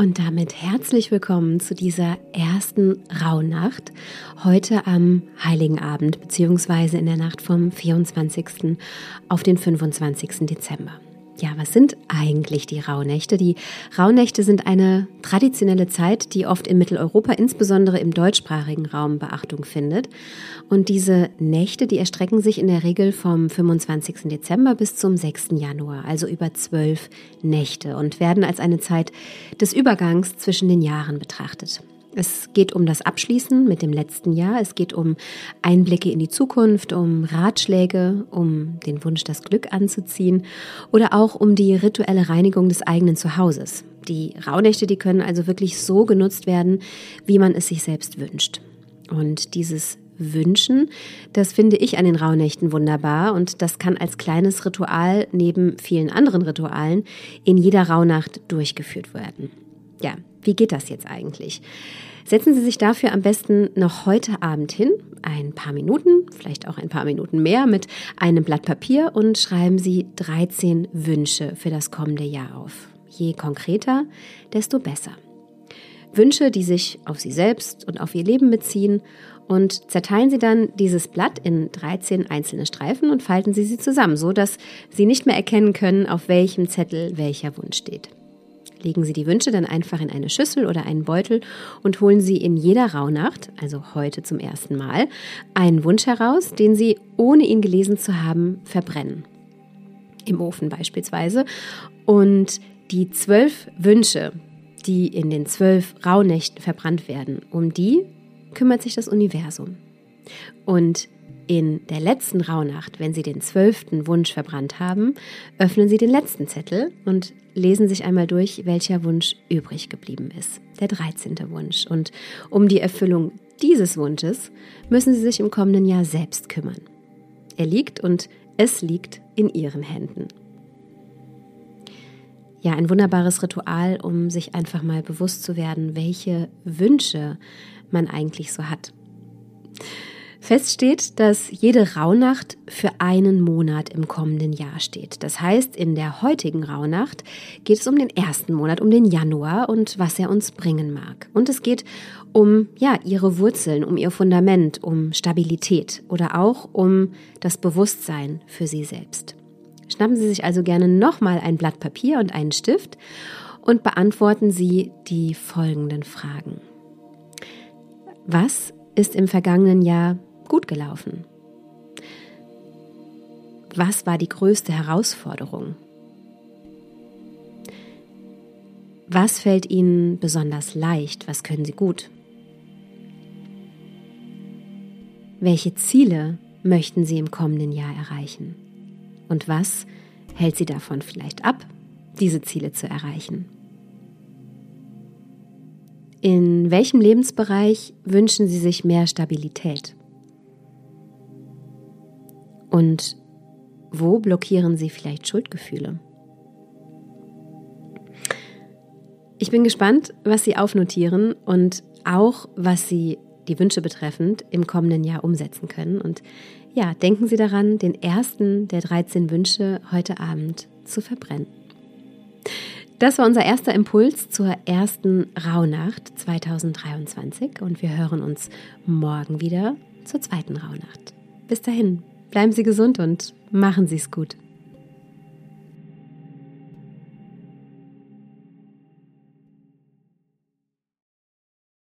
Und damit herzlich willkommen zu dieser ersten Rauhnacht, heute am Heiligen Abend, beziehungsweise in der Nacht vom 24. auf den 25. Dezember. Ja, was sind eigentlich die Rauhnächte? Die Rauhnächte sind eine traditionelle Zeit, die oft in Mitteleuropa, insbesondere im deutschsprachigen Raum, Beachtung findet. Und diese Nächte, die erstrecken sich in der Regel vom 25. Dezember bis zum 6. Januar, also über zwölf Nächte und werden als eine Zeit des Übergangs zwischen den Jahren betrachtet. Es geht um das Abschließen mit dem letzten Jahr. Es geht um Einblicke in die Zukunft, um Ratschläge, um den Wunsch, das Glück anzuziehen oder auch um die rituelle Reinigung des eigenen Zuhauses. Die Rauhnächte, die können also wirklich so genutzt werden, wie man es sich selbst wünscht. Und dieses Wünschen, das finde ich an den Rauhnächten wunderbar und das kann als kleines Ritual neben vielen anderen Ritualen in jeder Rauhnacht durchgeführt werden. Ja, wie geht das jetzt eigentlich? Setzen Sie sich dafür am besten noch heute Abend hin, ein paar Minuten, vielleicht auch ein paar Minuten mehr, mit einem Blatt Papier und schreiben Sie 13 Wünsche für das kommende Jahr auf. Je konkreter, desto besser. Wünsche, die sich auf Sie selbst und auf Ihr Leben beziehen und zerteilen Sie dann dieses Blatt in 13 einzelne Streifen und falten Sie sie zusammen, so dass Sie nicht mehr erkennen können, auf welchem Zettel welcher Wunsch steht. Legen Sie die Wünsche dann einfach in eine Schüssel oder einen Beutel und holen Sie in jeder Rauhnacht, also heute zum ersten Mal, einen Wunsch heraus, den Sie, ohne ihn gelesen zu haben, verbrennen. Im Ofen beispielsweise. Und die zwölf Wünsche, die in den zwölf Rauhnächten verbrannt werden, um die kümmert sich das Universum. Und in der letzten Rauhnacht, wenn Sie den zwölften Wunsch verbrannt haben, öffnen Sie den letzten Zettel und lesen sich einmal durch, welcher Wunsch übrig geblieben ist. Der dreizehnte Wunsch. Und um die Erfüllung dieses Wunsches müssen Sie sich im kommenden Jahr selbst kümmern. Er liegt und es liegt in Ihren Händen. Ja, ein wunderbares Ritual, um sich einfach mal bewusst zu werden, welche Wünsche man eigentlich so hat. Fest steht, dass jede Rauhnacht für einen Monat im kommenden Jahr steht. Das heißt, in der heutigen Rauhnacht geht es um den ersten Monat, um den Januar und was er uns bringen mag. Und es geht um, ja, ihre Wurzeln, um ihr Fundament, um Stabilität oder auch um das Bewusstsein für sie selbst. Schnappen Sie sich also gerne nochmal ein Blatt Papier und einen Stift und beantworten Sie die folgenden Fragen. Was ist im vergangenen Jahr gut gelaufen? Was war die größte Herausforderung? Was fällt Ihnen besonders leicht? Was können Sie gut? Welche Ziele möchten Sie im kommenden Jahr erreichen? Und was hält Sie davon vielleicht ab, diese Ziele zu erreichen? In welchem Lebensbereich wünschen Sie sich mehr Stabilität? Und wo blockieren Sie vielleicht Schuldgefühle? Ich bin gespannt, was Sie aufnotieren und auch, was Sie die Wünsche betreffend im kommenden Jahr umsetzen können. Und ja, denken Sie daran, den ersten der 13 Wünsche heute Abend zu verbrennen. Das war unser erster Impuls zur ersten Rauhnacht 2023 und wir hören uns morgen wieder zur zweiten Rauhnacht. Bis dahin, Bleiben Sie gesund und machen Sie es gut.